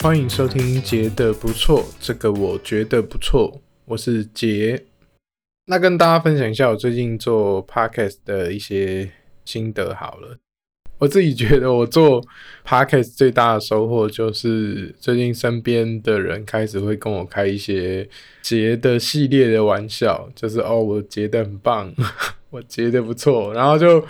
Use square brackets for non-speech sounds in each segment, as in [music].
欢迎收听杰的不错，这个我觉得不错，我是杰。那跟大家分享一下我最近做 podcast 的一些心得好了。我自己觉得我做 podcast 最大的收获就是最近身边的人开始会跟我开一些杰的系列的玩笑，就是哦，我杰的很棒，[laughs] 我杰的不错，然后就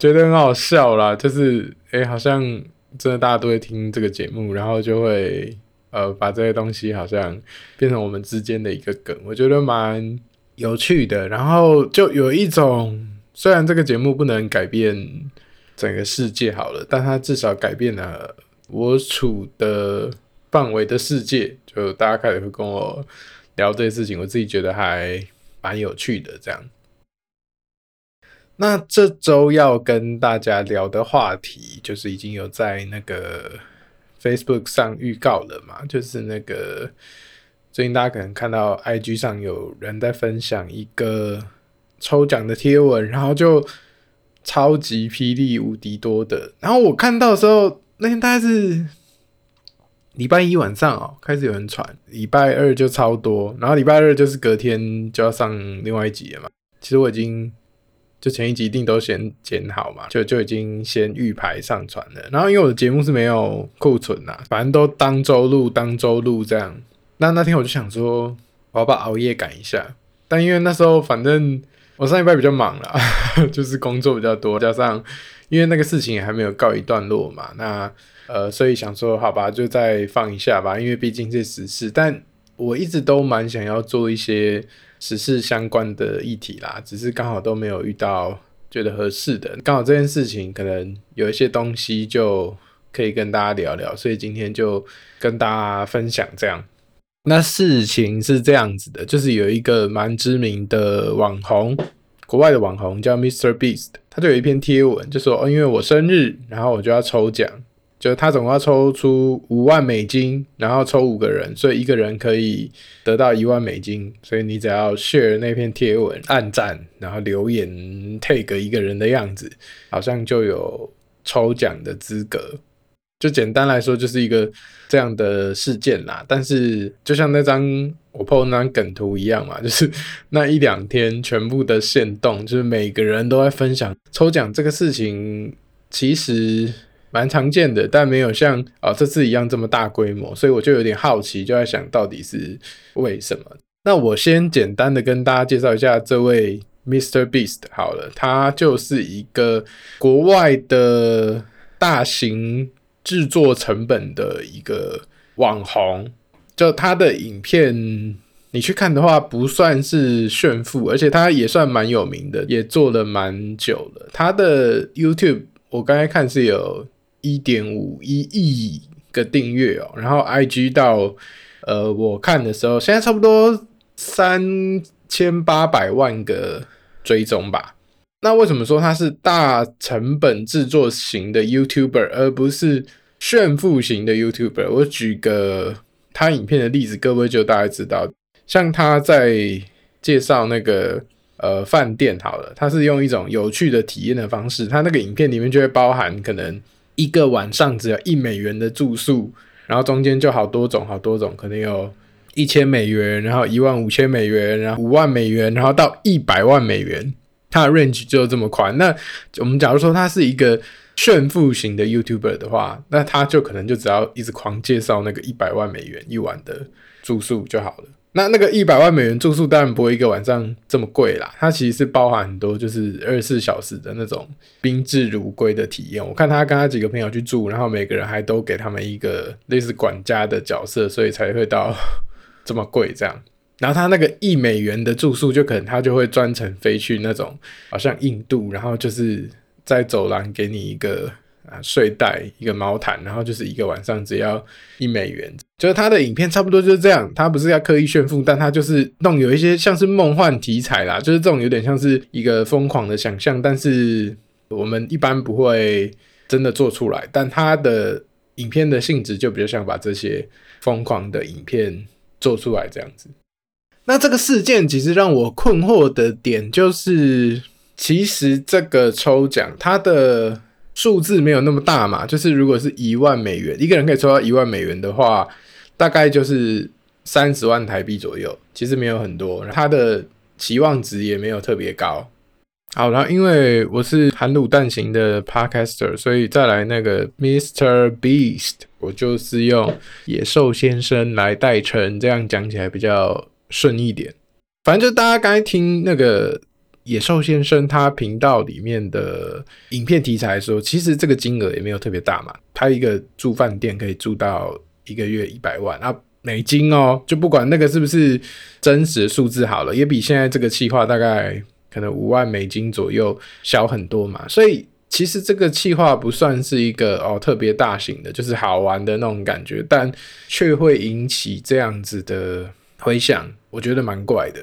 觉得很好笑啦，就是哎、欸，好像。真的，大家都会听这个节目，然后就会呃把这些东西好像变成我们之间的一个梗，我觉得蛮有趣的。然后就有一种，虽然这个节目不能改变整个世界好了，但它至少改变了我处的范围的世界。就大家开始会跟我聊这些事情，我自己觉得还蛮有趣的，这样。那这周要跟大家聊的话题，就是已经有在那个 Facebook 上预告了嘛，就是那个最近大家可能看到 IG 上有人在分享一个抽奖的贴文，然后就超级霹雳无敌多的，然后我看到的时候，那天大概是礼拜一晚上哦，开始有人传，礼拜二就超多，然后礼拜二就是隔天就要上另外一集了嘛，其实我已经。就前一集一定都先剪好嘛，就就已经先预排上传了。然后因为我的节目是没有库存呐，反正都当周录当周录这样。那那天我就想说，我要不要熬夜赶一下。但因为那时候反正我上礼拜比较忙啦，[laughs] 就是工作比较多，加上因为那个事情还没有告一段落嘛，那呃，所以想说好吧，就再放一下吧，因为毕竟是时事。但我一直都蛮想要做一些。时事相关的议题啦，只是刚好都没有遇到觉得合适的，刚好这件事情可能有一些东西就可以跟大家聊聊，所以今天就跟大家分享这样。那事情是这样子的，就是有一个蛮知名的网红，国外的网红叫 Mr. Beast，他就有一篇贴文，就说哦，因为我生日，然后我就要抽奖。就他总共要抽出五万美金，然后抽五个人，所以一个人可以得到一万美金。所以你只要 share 那篇贴文，按赞，然后留言 take 一个人的样子，好像就有抽奖的资格。就简单来说，就是一个这样的事件啦。但是就像那张我 po 那张梗图一样嘛，就是 [laughs] 那一两天全部的限动，就是每个人都在分享抽奖这个事情，其实。蛮常见的，但没有像啊、这次一样这么大规模，所以我就有点好奇，就在想到底是为什么。那我先简单的跟大家介绍一下这位 Mr. Beast 好了，他就是一个国外的大型制作成本的一个网红，就他的影片你去看的话，不算是炫富，而且他也算蛮有名的，也做了蛮久了。他的 YouTube 我刚才看是有。一点五一亿个订阅哦，然后 IG 到呃我看的时候，现在差不多三千八百万个追踪吧。那为什么说他是大成本制作型的 YouTuber，而不是炫富型的 YouTuber？我举个他影片的例子，各位就大概知道。像他在介绍那个呃饭店好了，他是用一种有趣的体验的方式，他那个影片里面就会包含可能。一个晚上只要一美元的住宿，然后中间就好多种好多种，可能有一千美元，然后一万五千美元，然后五万美元，然后到一百万美元，它的 range 就这么宽。那我们假如说他是一个炫富型的 YouTuber 的话，那他就可能就只要一直狂介绍那个一百万美元一晚的住宿就好了。那那个一百万美元住宿当然不会一个晚上这么贵啦，它其实是包含很多就是二十四小时的那种宾至如归的体验。我看他跟他几个朋友去住，然后每个人还都给他们一个类似管家的角色，所以才会到这么贵这样。然后他那个一美元的住宿，就可能他就会专程飞去那种好像印度，然后就是在走廊给你一个。啊，睡袋一个毛毯，然后就是一个晚上只要一美元，就是他的影片差不多就是这样。他不是要刻意炫富，但他就是弄有一些像是梦幻题材啦，就是这种有点像是一个疯狂的想象，但是我们一般不会真的做出来。但他的影片的性质就比较像把这些疯狂的影片做出来这样子。那这个事件其实让我困惑的点就是，其实这个抽奖它的数字没有那么大嘛，就是如果是一万美元，一个人可以抽到一万美元的话，大概就是三十万台币左右，其实没有很多，它的期望值也没有特别高。好，然后因为我是含卤蛋型的 podcaster，所以再来那个 Mr. Beast，我就是用野兽先生来代称，这样讲起来比较顺一点。反正就大家刚才听那个野兽先生他频道里面的影片题材说，其实这个金额也没有特别大嘛，他一个住饭店可以住到一个月一百万啊美金哦，就不管那个是不是真实数字好了，也比现在这个计划大概。可能五万美金左右，小很多嘛，所以其实这个计划不算是一个哦特别大型的，就是好玩的那种感觉，但却会引起这样子的回响，我觉得蛮怪的。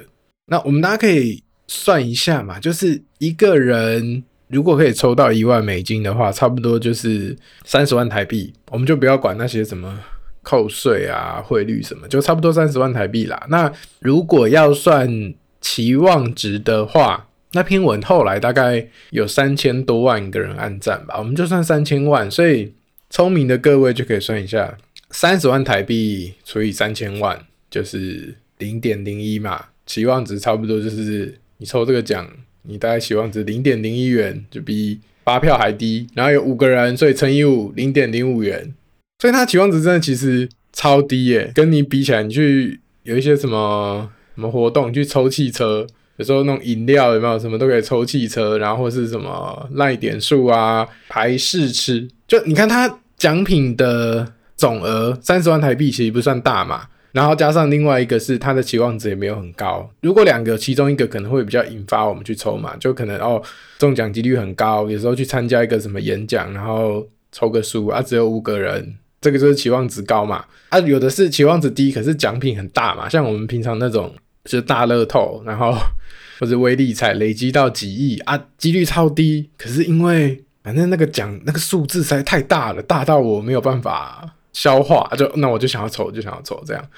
那我们大家可以算一下嘛，就是一个人如果可以抽到一万美金的话，差不多就是三十万台币，我们就不要管那些什么扣税啊、汇率什么，就差不多三十万台币啦。那如果要算。期望值的话，那篇文后来大概有三千多万个人按赞吧，我们就算三千万，所以聪明的各位就可以算一下，三十万台币除以三千万就是零点零一嘛，期望值差不多就是你抽这个奖，你大概期望值零点零一元，就比发票还低，然后有五个人，所以乘以五，零点零五元，所以他期望值真的其实超低耶，跟你比起来，你去有一些什么。什么活动去抽汽车？有时候弄饮料有没有什么都可以抽汽车，然后或是什么赖点数啊，排试吃。就你看它奖品的总额三十万台币，其实不算大嘛。然后加上另外一个是它的期望值也没有很高。如果两个其中一个可能会比较引发我们去抽嘛，就可能哦中奖几率很高。有时候去参加一个什么演讲，然后抽个书啊，只有五个人。这个就是期望值高嘛，啊，有的是期望值低，可是奖品很大嘛，像我们平常那种就是大乐透，然后或者威力彩累积到几亿啊，几率超低，可是因为反正那个奖那个数字实在太大了，大到我没有办法消化，就那我就想要抽，就想要抽这样。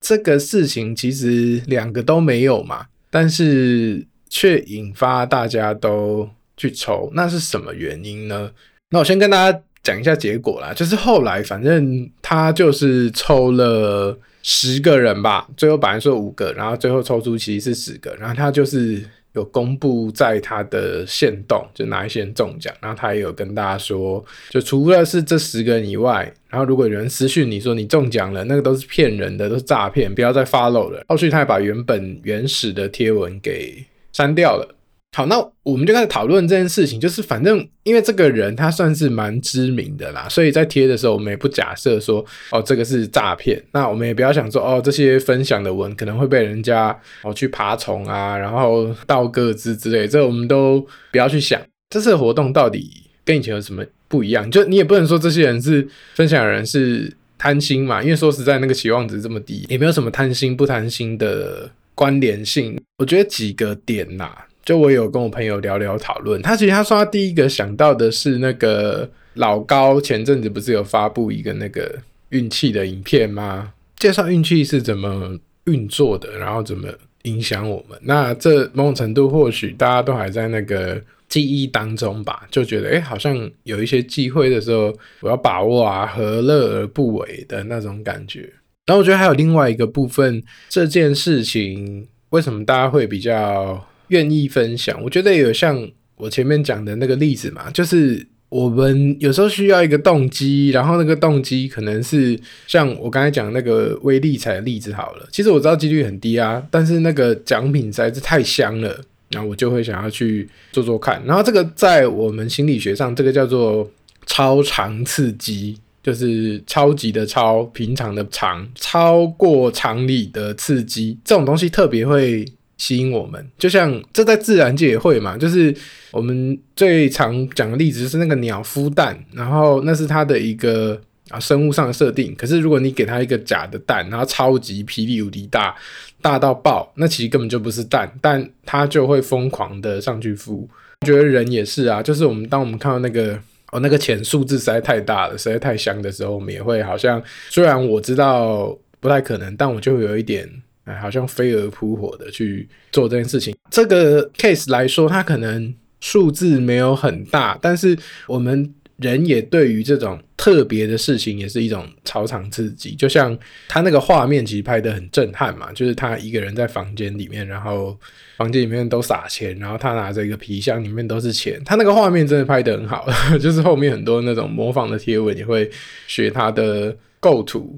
这个事情其实两个都没有嘛，但是却引发大家都去抽，那是什么原因呢？那我先跟大家。讲一下结果啦，就是后来反正他就是抽了十个人吧，最后本来说五个，然后最后抽出其实是十个，然后他就是有公布在他的线动，就哪一些人中奖，然后他也有跟大家说，就除了是这十个人以外，然后如果有人私讯你说你中奖了，那个都是骗人的，都是诈骗，不要再 follow 了。后续他还把原本原始的贴文给删掉了。好，那我们就开始讨论这件事情。就是反正因为这个人他算是蛮知名的啦，所以在贴的时候，我们也不假设说哦这个是诈骗。那我们也不要想说哦这些分享的文可能会被人家哦去爬虫啊，然后盗个资之类，这我们都不要去想。这次的活动到底跟以前有什么不一样？就你也不能说这些人是分享的人是贪心嘛，因为说实在那个期望值这么低，也没有什么贪心不贪心的关联性。我觉得几个点呐。就我有跟我朋友聊聊讨论，他其实他说他第一个想到的是那个老高前阵子不是有发布一个那个运气的影片吗？介绍运气是怎么运作的，然后怎么影响我们。那这某种程度或许大家都还在那个记忆当中吧，就觉得诶好像有一些机会的时候我要把握啊，何乐而不为的那种感觉。然后我觉得还有另外一个部分，这件事情为什么大家会比较愿意分享，我觉得有像我前面讲的那个例子嘛，就是我们有时候需要一个动机，然后那个动机可能是像我刚才讲那个威力彩的例子好了。其实我知道几率很低啊，但是那个奖品实在是太香了，然后我就会想要去做做看。然后这个在我们心理学上，这个叫做超常刺激，就是超级的超，平常的常，超过常理的刺激，这种东西特别会。吸引我们，就像这在自然界也会嘛，就是我们最常讲的例子就是那个鸟孵蛋，然后那是它的一个啊生物上的设定。可是如果你给它一个假的蛋，然后超级霹雳无敌大，大到爆，那其实根本就不是蛋，但它就会疯狂的上去孵。我觉得人也是啊，就是我们当我们看到那个哦那个钱数字实在太大了，实在太香的时候，我们也会好像虽然我知道不太可能，但我就有一点。哎，好像飞蛾扑火的去做这件事情。这个 case 来说，它可能数字没有很大，但是我们。人也对于这种特别的事情也是一种超常刺激，就像他那个画面其实拍得很震撼嘛，就是他一个人在房间里面，然后房间里面都撒钱，然后他拿着一个皮箱，里面都是钱，他那个画面真的拍得很好，[laughs] 就是后面很多那种模仿的贴文也会学他的构图，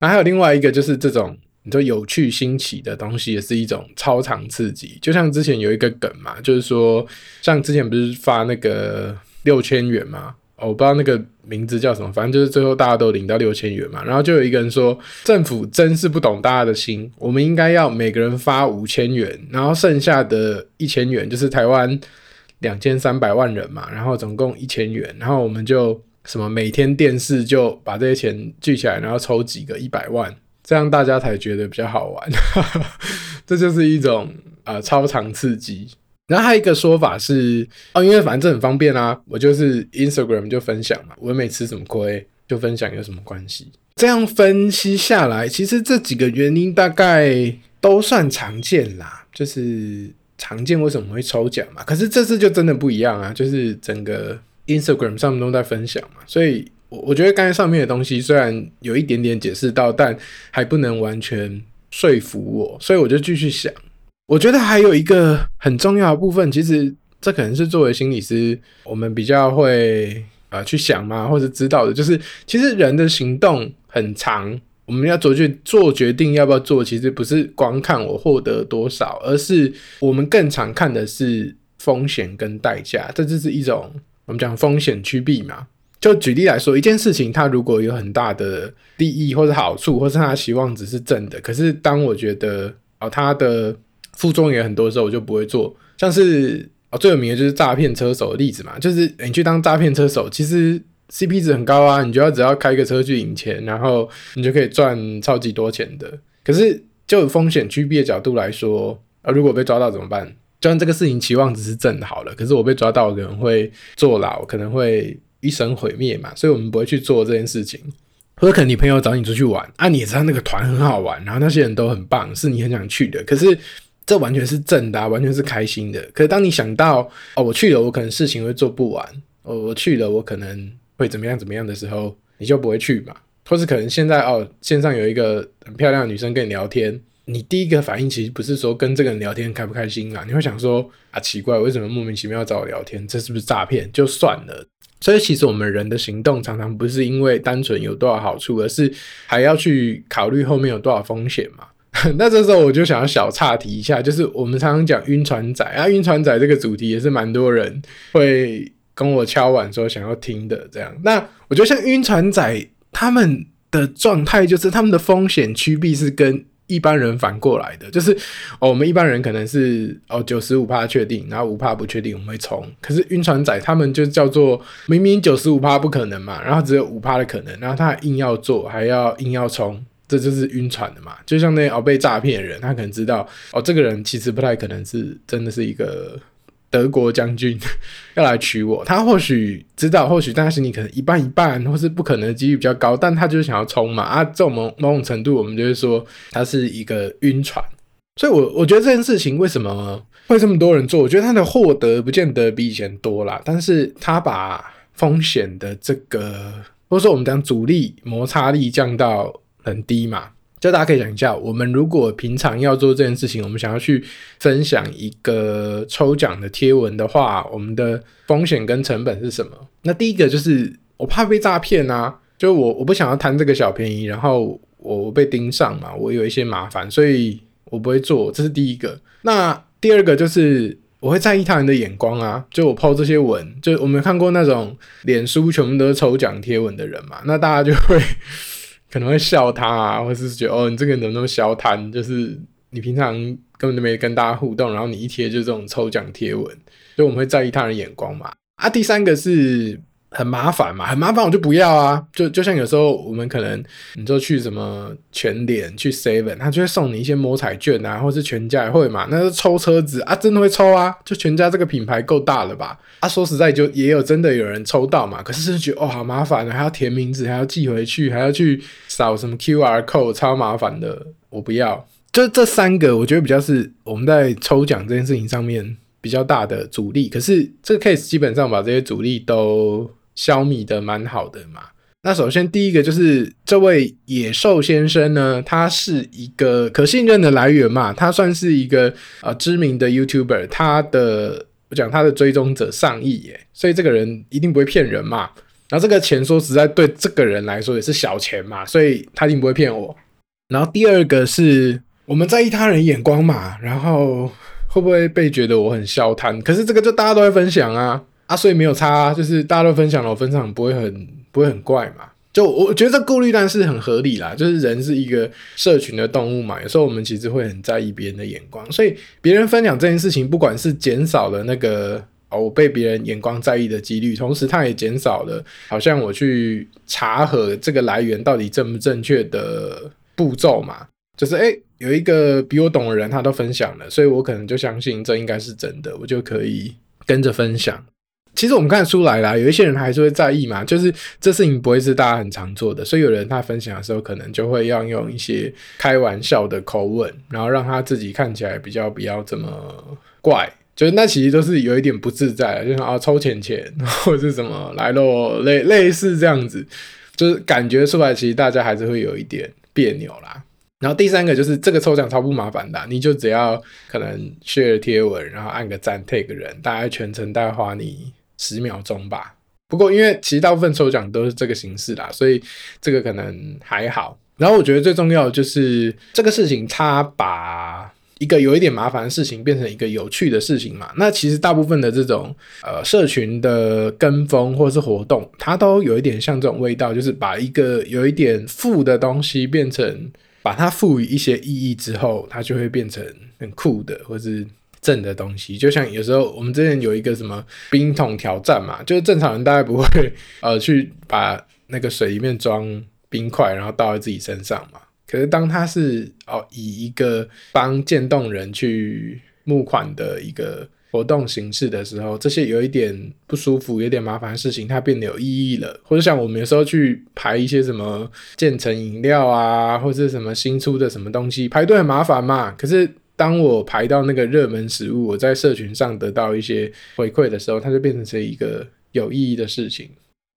那还有另外一个就是这种你说有趣新奇的东西，也是一种超常刺激，就像之前有一个梗嘛，就是说像之前不是发那个六千元嘛。哦我不知道那个名字叫什么，反正就是最后大家都领到六千元嘛，然后就有一个人说，政府真是不懂大家的心，我们应该要每个人发五千元，然后剩下的一千元就是台湾两千三百万人嘛，然后总共一千元，然后我们就什么每天电视就把这些钱聚起来，然后抽几个一百万，这样大家才觉得比较好玩，[laughs] 这就是一种、呃、超常刺激。然后还有一个说法是哦，因为反正很方便啊，我就是 Instagram 就分享嘛，我没吃什么亏就分享有什么关系？这样分析下来，其实这几个原因大概都算常见啦，就是常见为什么会抽奖嘛？可是这次就真的不一样啊，就是整个 Instagram 上面都在分享嘛，所以我我觉得刚才上面的东西虽然有一点点解释到，但还不能完全说服我，所以我就继续想。我觉得还有一个很重要的部分，其实这可能是作为心理师，我们比较会呃去想嘛，或者知道的，就是其实人的行动很长，我们要做去做决定要不要做，其实不是光看我获得多少，而是我们更常看的是风险跟代价，这就是一种我们讲风险趋避嘛。就举例来说，一件事情它如果有很大的利益或者好处，或是他期望值是正的，可是当我觉得哦它的副作用也很多的时候，我就不会做。像是哦，最有名的就是诈骗车手的例子嘛，就是你去当诈骗车手，其实 CP 值很高啊，你就要只要开个车去领钱，然后你就可以赚超级多钱的。可是就风险趋避的角度来说，啊，如果被抓到怎么办？就算这个事情期望值是正的好了，可是我被抓到可能会坐牢，可能会一生毁灭嘛，所以我们不会去做这件事情。或者可能你朋友找你出去玩啊，你也知道那个团很好玩，然后那些人都很棒，是你很想去的，可是。这完全是正的啊，完全是开心的。可是当你想到哦，我去了，我可能事情会做不完。哦，我去了，我可能会怎么样怎么样的时候，你就不会去嘛。或是可能现在哦，线上有一个很漂亮的女生跟你聊天，你第一个反应其实不是说跟这个人聊天开不开心啊，你会想说啊，奇怪，为什么莫名其妙要找我聊天？这是不是诈骗？就算了。所以其实我们人的行动常常不是因为单纯有多少好处，而是还要去考虑后面有多少风险嘛。[laughs] 那这时候我就想要小岔题一下，就是我们常常讲晕船仔啊，晕船仔这个主题也是蛮多人会跟我敲碗说想要听的这样。那我觉得像晕船仔他们的状态，就是他们的风险趋避是跟一般人反过来的，就是哦，我们一般人可能是哦九十五趴确定，然后五趴不确定我们会冲，可是晕船仔他们就叫做明明九十五趴不可能嘛，然后只有五趴的可能，然后他硬要做，还要硬要冲。这就是晕船的嘛，就像那哦被诈骗的人，他可能知道哦，这个人其实不太可能是真的是一个德国将军 [laughs] 要来娶我，他或许知道，或许但他心里可能一半一半，或是不可能的几率比较高，但他就是想要冲嘛啊，这种某某种程度，我们就会说他是一个晕船。所以我，我我觉得这件事情为什么会这么多人做？我觉得他的获得不见得比以前多啦，但是他把风险的这个，或者说我们讲阻力摩擦力降到。很低嘛，就大家可以想一下，我们如果平常要做这件事情，我们想要去分享一个抽奖的贴文的话，我们的风险跟成本是什么？那第一个就是我怕被诈骗啊，就我我不想要贪这个小便宜，然后我我被盯上嘛，我有一些麻烦，所以我不会做，这是第一个。那第二个就是我会在意他人的眼光啊，就我抛这些文，就我们看过那种脸书全部都是抽奖贴文的人嘛，那大家就会。可能会笑他啊，或是觉得哦，你这个人怎么那么消贪？就是你平常根本就没跟大家互动，然后你一贴就是这种抽奖贴文，所以我们会在意他人眼光嘛。啊，第三个是。很麻烦嘛，很麻烦，我就不要啊。就就像有时候我们可能，你就去什么全联、去 Seven，他就会送你一些摸彩券啊，或是全家也会嘛。那是抽车子啊，真的会抽啊。就全家这个品牌够大了吧？啊，说实在，就也有真的有人抽到嘛。可是是觉得哦，好麻烦啊，还要填名字，还要寄回去，还要去扫什么 QR code，超麻烦的。我不要。就这三个，我觉得比较是我们在抽奖这件事情上面比较大的阻力。可是这个 case 基本上把这些阻力都消弭的蛮好的嘛。那首先第一个就是这位野兽先生呢，他是一个可信任的来源嘛，他算是一个呃知名的 YouTuber，他的我讲他的追踪者上亿耶，所以这个人一定不会骗人嘛。然后这个钱说实在对这个人来说也是小钱嘛，所以他一定不会骗我。然后第二个是我们在意他人眼光嘛，然后会不会被觉得我很消贪？可是这个就大家都会分享啊啊，所以没有差啊，就是大家都分享了，我分享不会很不会很怪嘛。就我觉得这顾虑当然是很合理啦，就是人是一个社群的动物嘛，有时候我们其实会很在意别人的眼光，所以别人分享这件事情，不管是减少了那个。哦，我被别人眼光在意的几率，同时它也减少了，好像我去查核这个来源到底正不正确的步骤嘛。就是诶、有一个比我懂的人，他都分享了，所以我可能就相信这应该是真的，我就可以跟着分享。其实我们看出来啦，有一些人还是会在意嘛，就是这事情不会是大家很常做的，所以有人他分享的时候，可能就会要用一些开玩笑的口吻，然后让他自己看起来比较不要这么怪。就是那其实都是有一点不自在，就像啊抽钱钱或者是什么来喽，类 [laughs] 类似这样子，就是感觉出来，其实大家还是会有一点别扭啦。然后第三个就是这个抽奖超不麻烦的，你就只要可能 share 贴文，然后按个赞 tag 人，大概全程大概花你十秒钟吧。不过因为其实大部分抽奖都是这个形式啦，所以这个可能还好。然后我觉得最重要的就是这个事情，它把。一个有一点麻烦的事情变成一个有趣的事情嘛？那其实大部分的这种呃社群的跟风或是活动，它都有一点像这种味道，就是把一个有一点负的东西变成把它赋予一些意义之后，它就会变成很酷的或是正的东西。就像有时候我们之前有一个什么冰桶挑战嘛，就是正常人大概不会呃去把那个水里面装冰块，然后倒在自己身上嘛。可是当他是哦以一个帮渐冻人去募款的一个活动形式的时候，这些有一点不舒服、有点麻烦的事情，它变得有意义了。或者像我们有时候去排一些什么渐层饮料啊，或者什么新出的什么东西，排队很麻烦嘛。可是当我排到那个热门食物，我在社群上得到一些回馈的时候，它就变成是一个有意义的事情。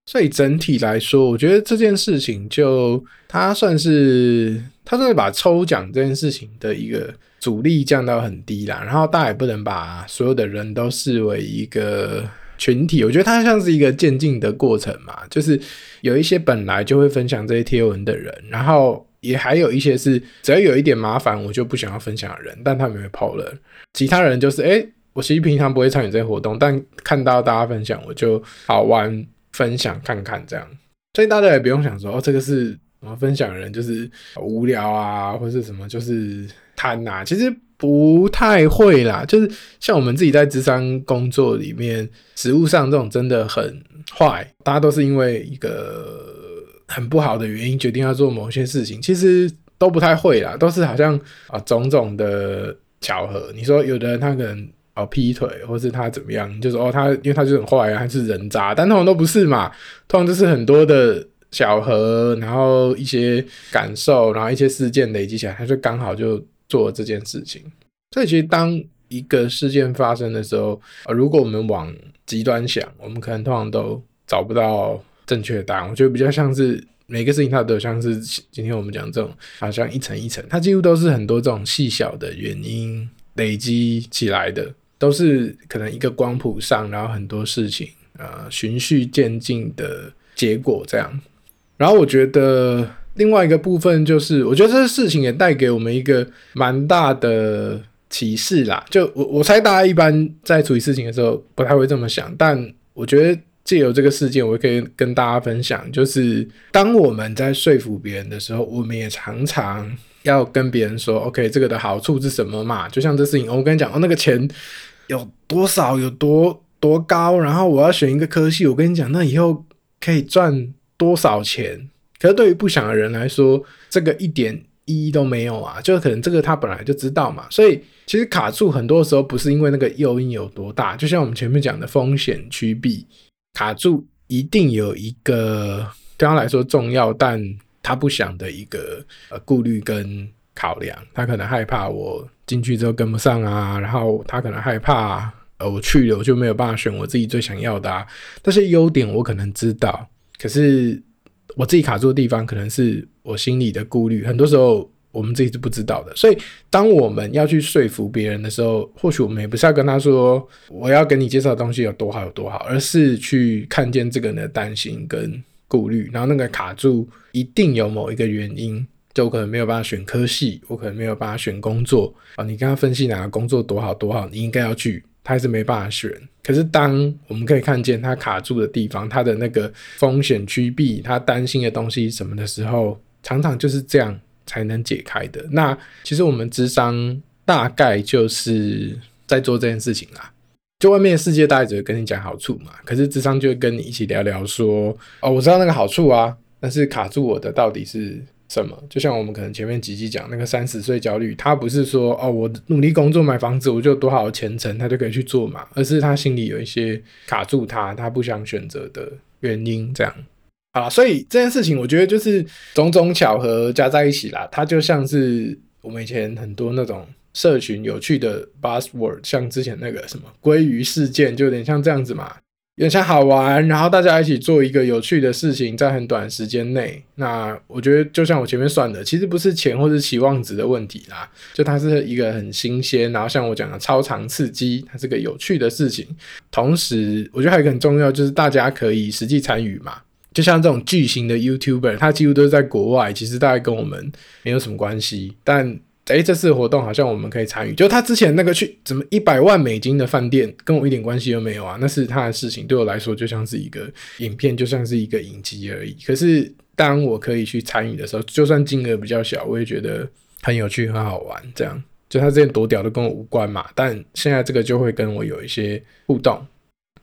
所以整体来说，我觉得这件事情就它算是它算是把抽奖这件事情的一个阻力降到很低啦。然后大家也不能把所有的人都视为一个群体，我觉得它像是一个渐进的过程嘛。就是有一些本来就会分享这些贴文的人，然后也还有一些是只要有一点麻烦我就不想要分享的人，但他们会跑了。其他人就是诶，我其实平常不会参与这些活动，但看到大家分享我就好玩。分享看看这样，所以大家也不用想说哦，这个是什么分享人就是无聊啊，或是什么就是贪呐，其实不太会啦。就是像我们自己在智商工作里面，实务上这种真的很坏，大家都是因为一个很不好的原因决定要做某些事情，其实都不太会啦，都是好像啊种种的巧合。你说有的人他可能。哦，劈腿，或是他怎么样？就是哦，他因为他就很坏啊，他是人渣，但通常都不是嘛。通常就是很多的巧合，然后一些感受，然后一些事件累积起来，他就刚好就做了这件事情。所以其实当一个事件发生的时候，呃，如果我们往极端想，我们可能通常都找不到正确答案。我觉得比较像是每个事情，它都有像是今天我们讲这种，好像一层一层，它几乎都是很多这种细小的原因累积起来的。都是可能一个光谱上，然后很多事情，呃，循序渐进的结果这样。然后我觉得另外一个部分就是，我觉得这个事情也带给我们一个蛮大的启示啦。就我我猜大家一般在处理事情的时候不太会这么想，但我觉得借由这个事件，我可以跟大家分享，就是当我们在说服别人的时候，我们也常常要跟别人说，OK，这个的好处是什么嘛？就像这事情，我跟你讲，哦，那个钱。有多少有多多高，然后我要选一个科系，我跟你讲，那以后可以赚多少钱？可是对于不想的人来说，这个一点意义都没有啊！就可能这个他本来就知道嘛，所以其实卡住很多时候不是因为那个诱因有多大，就像我们前面讲的风险趋避，卡住一定有一个对他来说重要，但他不想的一个呃顾虑跟考量，他可能害怕我进去之后跟不上啊，然后他可能害怕呃我去了我就没有办法选我自己最想要的啊。这些优点我可能知道，可是我自己卡住的地方可能是我心里的顾虑，很多时候我们自己是不知道的。所以当我们要去说服别人的时候，或许我们也不是要跟他说我要给你介绍的东西有多好有多好，而是去看见这个人的担心跟顾虑，然后那个卡住一定有某一个原因。就我可能没有办法选科系，我可能没有办法选工作啊。你跟他分析哪个工作多好多好，你应该要去，他还是没办法选。可是当我们可以看见他卡住的地方，他的那个风险趋避，他担心的东西什么的时候，常常就是这样才能解开的。那其实我们智商大概就是在做这件事情啦。就外面的世界大概只会跟你讲好处嘛，可是智商就会跟你一起聊聊说，哦，我知道那个好处啊，但是卡住我的到底是。什么？就像我们可能前面几集讲那个三十岁焦虑，他不是说哦，我努力工作买房子，我就多好的前程，他就可以去做嘛，而是他心里有一些卡住他，他不想选择的原因。这样啊，所以这件事情我觉得就是种种巧合加在一起啦，它就像是我们以前很多那种社群有趣的 buzzword，像之前那个什么鲑鱼事件，就有点像这样子嘛。有点像好玩，然后大家一起做一个有趣的事情，在很短时间内。那我觉得，就像我前面算的，其实不是钱或是期望值的问题啦，就它是一个很新鲜，然后像我讲的超长刺激，它是个有趣的事情。同时，我觉得还有一个很重要，就是大家可以实际参与嘛。就像这种巨型的 YouTuber，他几乎都是在国外，其实大概跟我们没有什么关系，但。诶，这次活动好像我们可以参与。就他之前那个去怎么一百万美金的饭店，跟我一点关系都没有啊，那是他的事情。对我来说，就像是一个影片，就像是一个影集而已。可是当我可以去参与的时候，就算金额比较小，我也觉得很有趣、很好玩。这样，就他之前多屌都跟我无关嘛，但现在这个就会跟我有一些互动。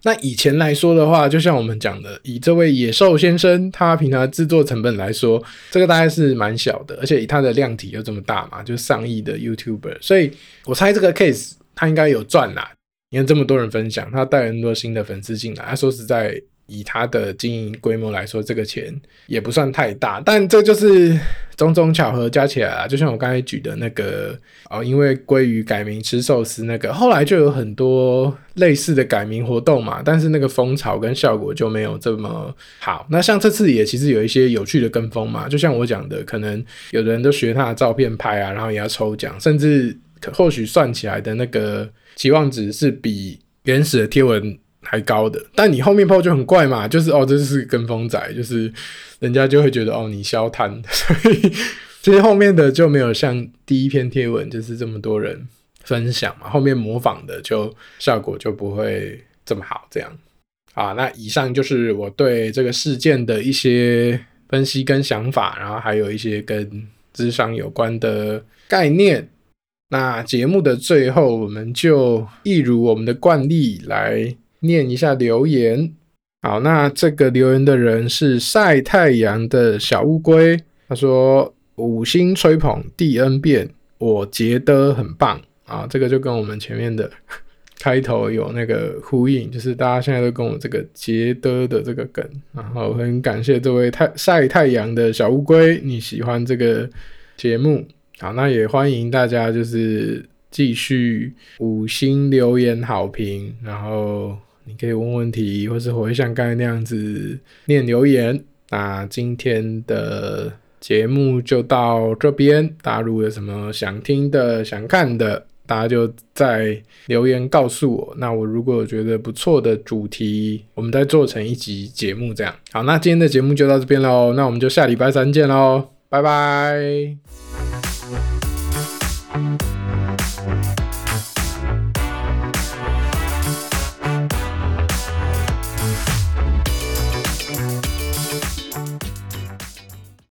那以前来说的话，就像我们讲的，以这位野兽先生他平常制作成本来说，这个大概是蛮小的，而且以他的量体又这么大嘛，就上亿的 YouTuber，所以我猜这个 case 他应该有赚啦。你看这么多人分享，他带很多新的粉丝进来，他说实在。以他的经营规模来说，这个钱也不算太大，但这就是种种巧合加起来啊。就像我刚才举的那个哦，因为鲑鱼改名吃寿司那个，后来就有很多类似的改名活动嘛，但是那个风潮跟效果就没有这么好。那像这次也其实有一些有趣的跟风嘛，就像我讲的，可能有的人都学他的照片拍啊，然后也要抽奖，甚至或许算起来的那个期望值是比原始的贴文。还高的，但你后面 po 就很怪嘛，就是哦，这是跟风仔，就是人家就会觉得哦，你消摊，[laughs] 所以其实后面的就没有像第一篇贴文就是这么多人分享嘛，后面模仿的就效果就不会这么好，这样啊。那以上就是我对这个事件的一些分析跟想法，然后还有一些跟智商有关的概念。那节目的最后，我们就一如我们的惯例来。念一下留言，好，那这个留言的人是晒太阳的小乌龟，他说五星吹捧第 N 遍，我觉得很棒。啊，这个就跟我们前面的开头有那个呼应，[laughs] 就是大家现在都跟我这个觉得的这个梗，然后很感谢这位太晒太阳的小乌龟，你喜欢这个节目，好，那也欢迎大家就是继续五星留言好评，然后。你可以问问题，或是回像刚才那样子念留言。那今天的节目就到这边，大家如果有什么想听的、想看的，大家就在留言告诉我。那我如果觉得不错的主题，我们再做成一集节目这样。好，那今天的节目就到这边喽。那我们就下礼拜三见喽，拜拜。